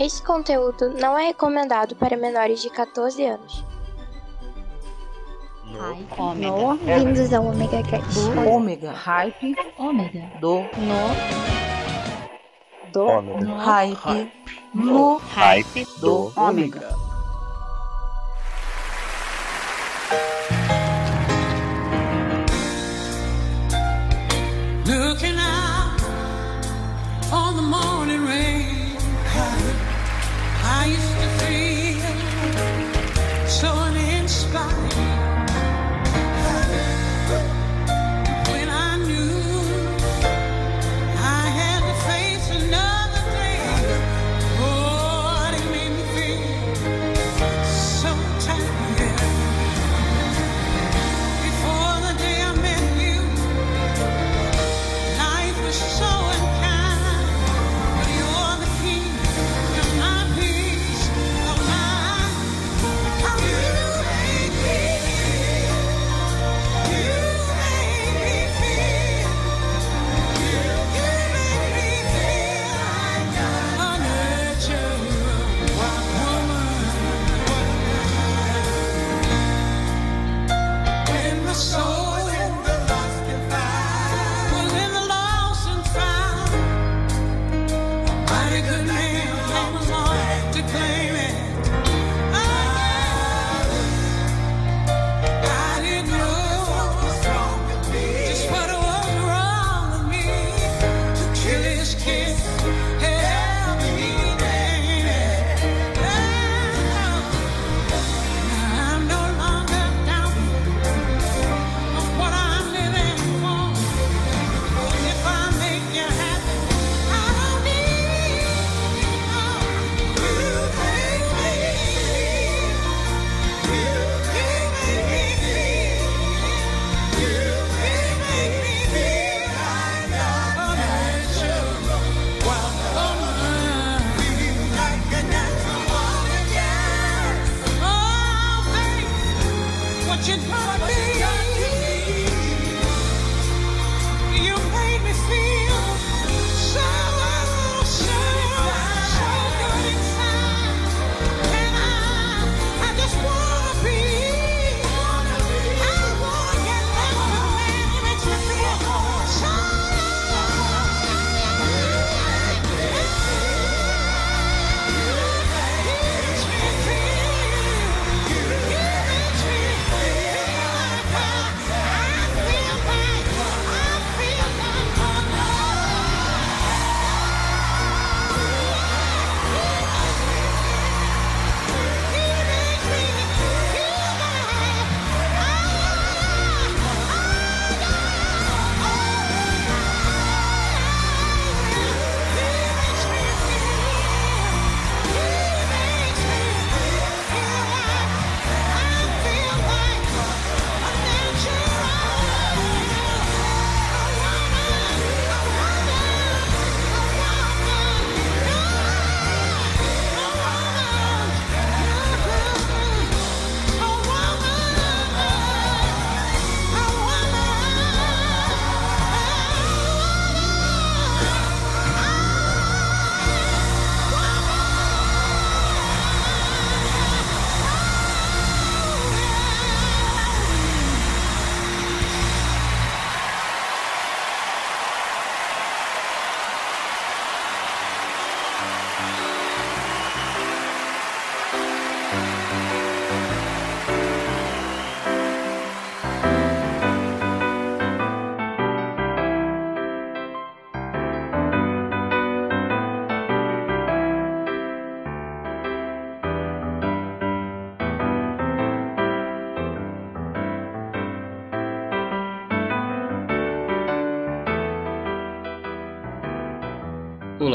Este conteúdo não é recomendado para menores de 14 anos. No, Bem-vindos ao Omega Cast. do ômega, hype Ômega. do No do Ômega. hype no Hype do ômega.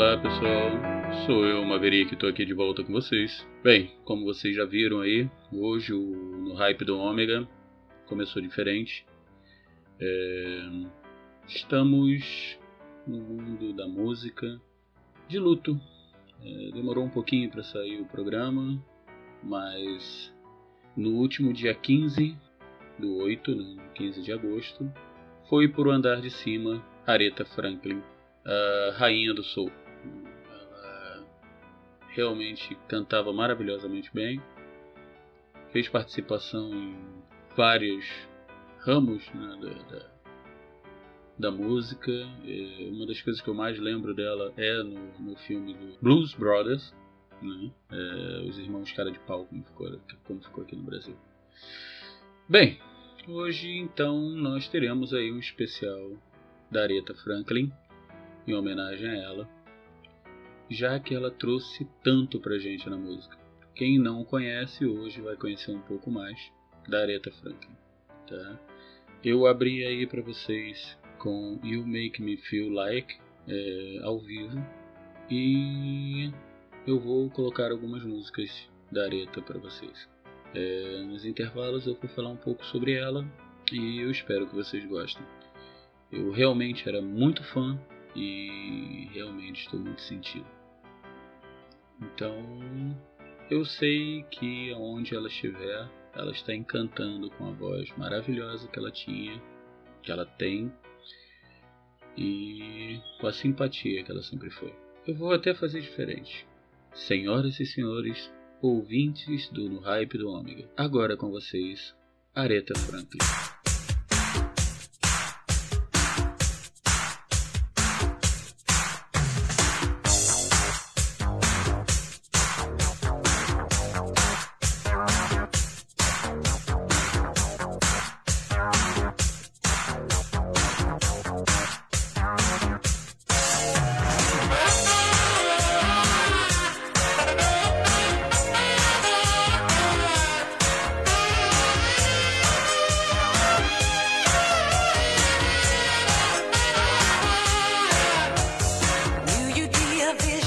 Olá pessoal, sou eu, Maverick, estou aqui de volta com vocês. Bem, como vocês já viram aí, hoje o, no hype do Ômega começou diferente. É, estamos no mundo da música de luto. É, demorou um pouquinho para sair o programa, mas no último dia 15 do 8, né, 15 de agosto, foi por andar de cima Aretha Franklin, a rainha do soul. Realmente cantava maravilhosamente bem. Fez participação em vários ramos né, da, da, da, música. É, uma das coisas que eu mais lembro dela é no, no filme do Blues Brothers, né? É, os irmãos cara de pau, como ficou, como ficou aqui no Brasil. Bem, hoje então nós teremos aí um especial da Aretha Franklin em homenagem a ela, já que ela trouxe tanto pra gente na música. Quem não conhece hoje vai conhecer um pouco mais da Aretha Franklin, tá? Eu abri aí para vocês com You Make Me Feel Like é, ao vivo e eu vou colocar algumas músicas da Aretha para vocês. É, nos intervalos eu vou falar um pouco sobre ela e eu espero que vocês gostem. Eu realmente era muito fã e realmente estou muito sentido. Então, eu sei que aonde ela estiver, ela está encantando com a voz maravilhosa que ela tinha, que ela tem e com a simpatia que ela sempre foi. Eu vou até fazer diferente. Senhoras e senhores, ouvintes do No Hype do Ômega, agora com vocês, Aretha Franklin. vision.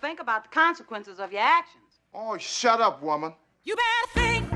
Think about the consequences of your actions. Oh, shut up, woman. You better think, think, think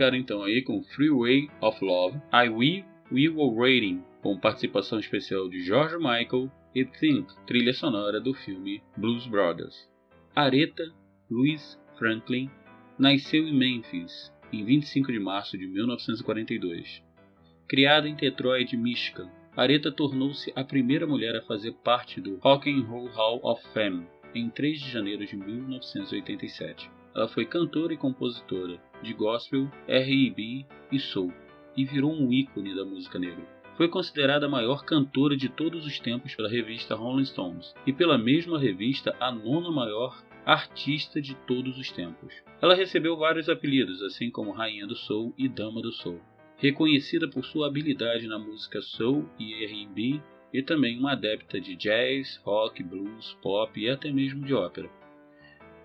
ficaram então aí com Freeway of Love, I We, We Were Waiting, com participação especial de George Michael e Think, trilha sonora do filme Blues Brothers. Aretha Louise Franklin nasceu em Memphis em 25 de março de 1942. Criada em Detroit, Michigan, Aretha tornou-se a primeira mulher a fazer parte do Rock and Roll Hall of Fame em 3 de janeiro de 1987. Ela foi cantora e compositora de gospel, R&B e soul e virou um ícone da música negra. Foi considerada a maior cantora de todos os tempos pela revista Rolling Stones e pela mesma revista a nona maior artista de todos os tempos. Ela recebeu vários apelidos, assim como Rainha do Soul e Dama do Soul. Reconhecida por sua habilidade na música soul e R&B, e também uma adepta de jazz, rock, blues, pop e até mesmo de ópera.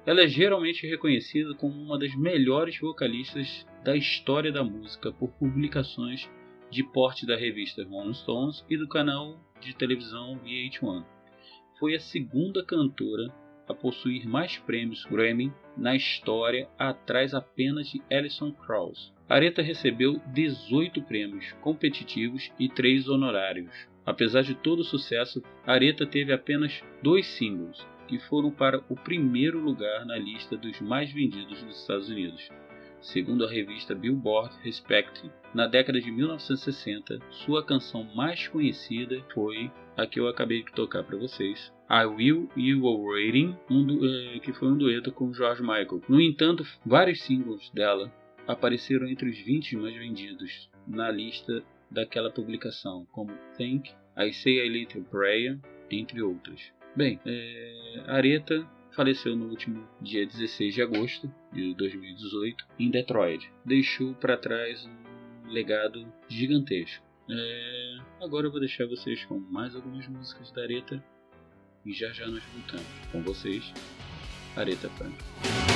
Ela é geralmente reconhecida como uma das melhores vocalistas da história da música por publicações de porte da revista Rolling Stones e do canal de televisão VH1. Foi a segunda cantora a possuir mais prêmios Grammy na história, atrás apenas de Alison Krauss. Aretha recebeu 18 prêmios competitivos e 3 honorários. Apesar de todo o sucesso, Aretha teve apenas dois singles, que foram para o primeiro lugar na lista dos mais vendidos dos Estados Unidos. Segundo a revista Billboard Respect, na década de 1960, sua canção mais conhecida foi a que eu acabei de tocar para vocês, I Will You Were Waiting, um eh, que foi um dueto com George Michael. No entanto, vários singles dela apareceram entre os 20 mais vendidos na lista daquela publicação, como Think I Say a Little Prayer, entre outras. Bem, é, Aretha faleceu no último dia 16 de agosto de 2018 em Detroit. Deixou para trás um legado gigantesco. É, agora eu vou deixar vocês com mais algumas músicas da Aretha e já já nós voltamos com vocês, Aretha Franklin.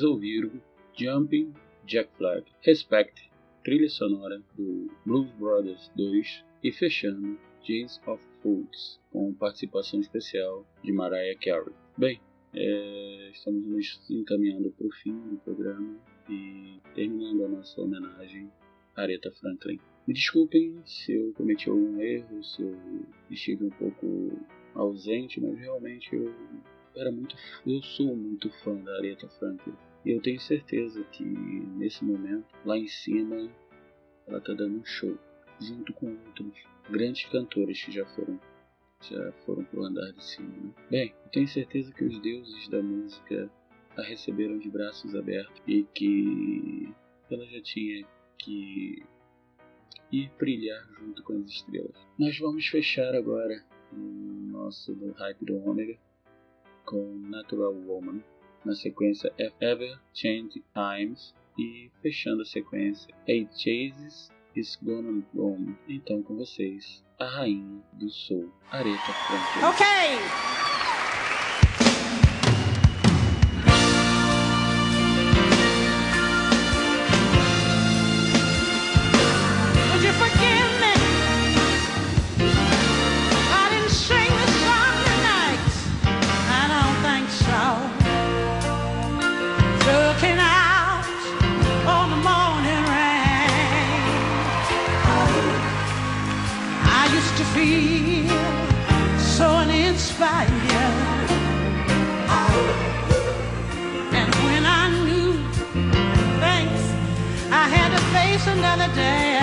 Vocês ouviram Jumping Jack Flag, Respect, trilha sonora do Blues Brothers 2 e fechando James of Fools com participação especial de Mariah Carey. Bem, é, estamos nos encaminhando para o fim do programa e terminando a nossa homenagem a Aretha Franklin. Me desculpem se eu cometi algum erro, se eu estive um pouco ausente, mas realmente eu era muito, eu sou muito fã da Aretha Franklin. E eu tenho certeza que nesse momento, lá em cima, ela está dando um show, junto com outros grandes cantores que já foram já foram pro andar de cima. Né? Bem, eu tenho certeza que os deuses da música a receberam de braços abertos e que ela já tinha que ir brilhar junto com as estrelas. Nós vamos fechar agora o nosso do hype do Ômega com Natural Woman, na sequência Ever Change Times e fechando a sequência Eight Chases Is Gonna Bloom. Então com vocês, a rainha do soul, Aretha Franklin. Okay. Face another day.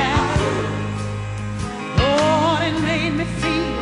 Lord, it made me feel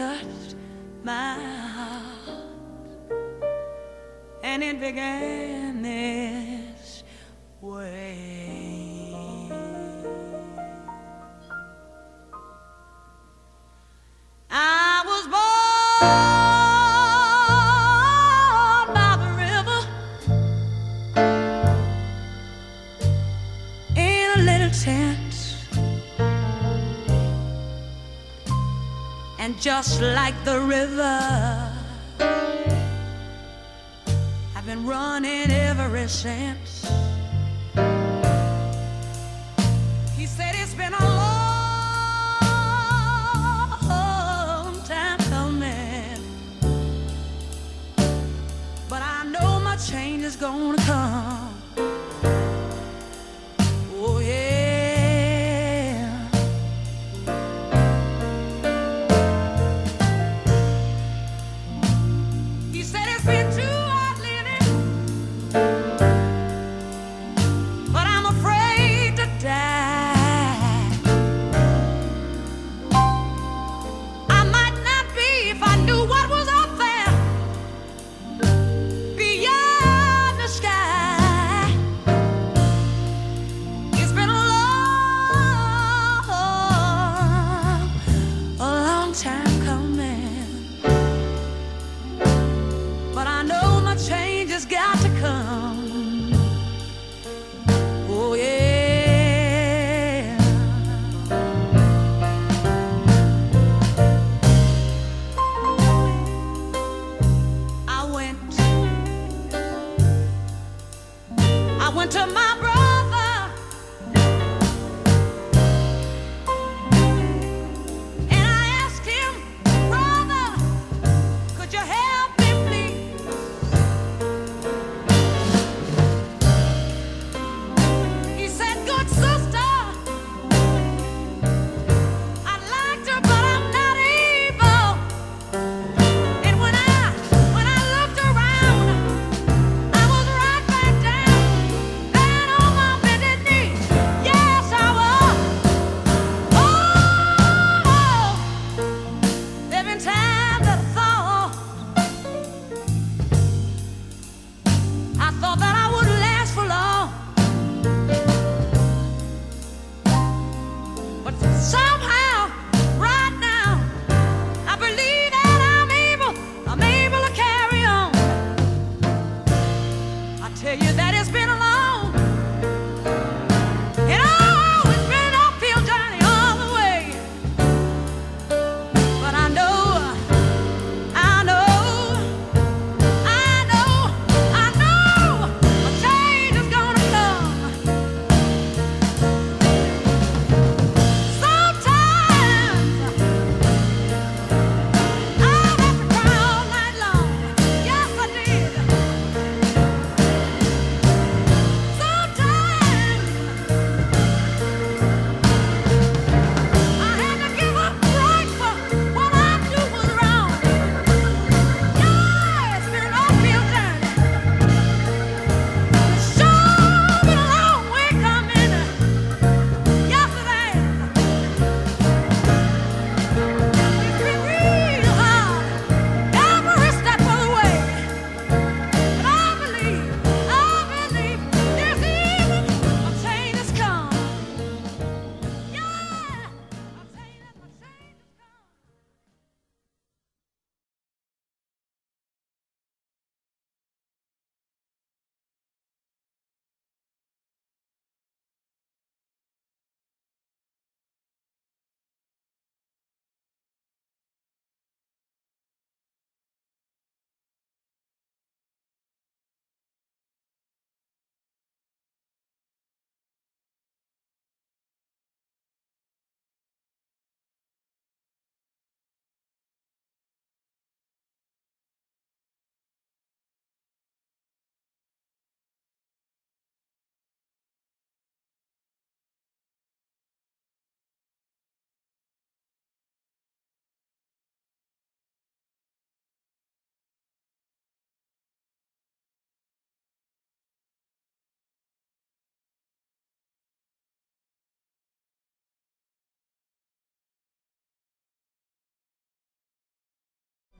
touched my heart, and it began this way. I was born. just like the river. I've been running ever since. He said it's been a long time coming, but I know my change is gonna come.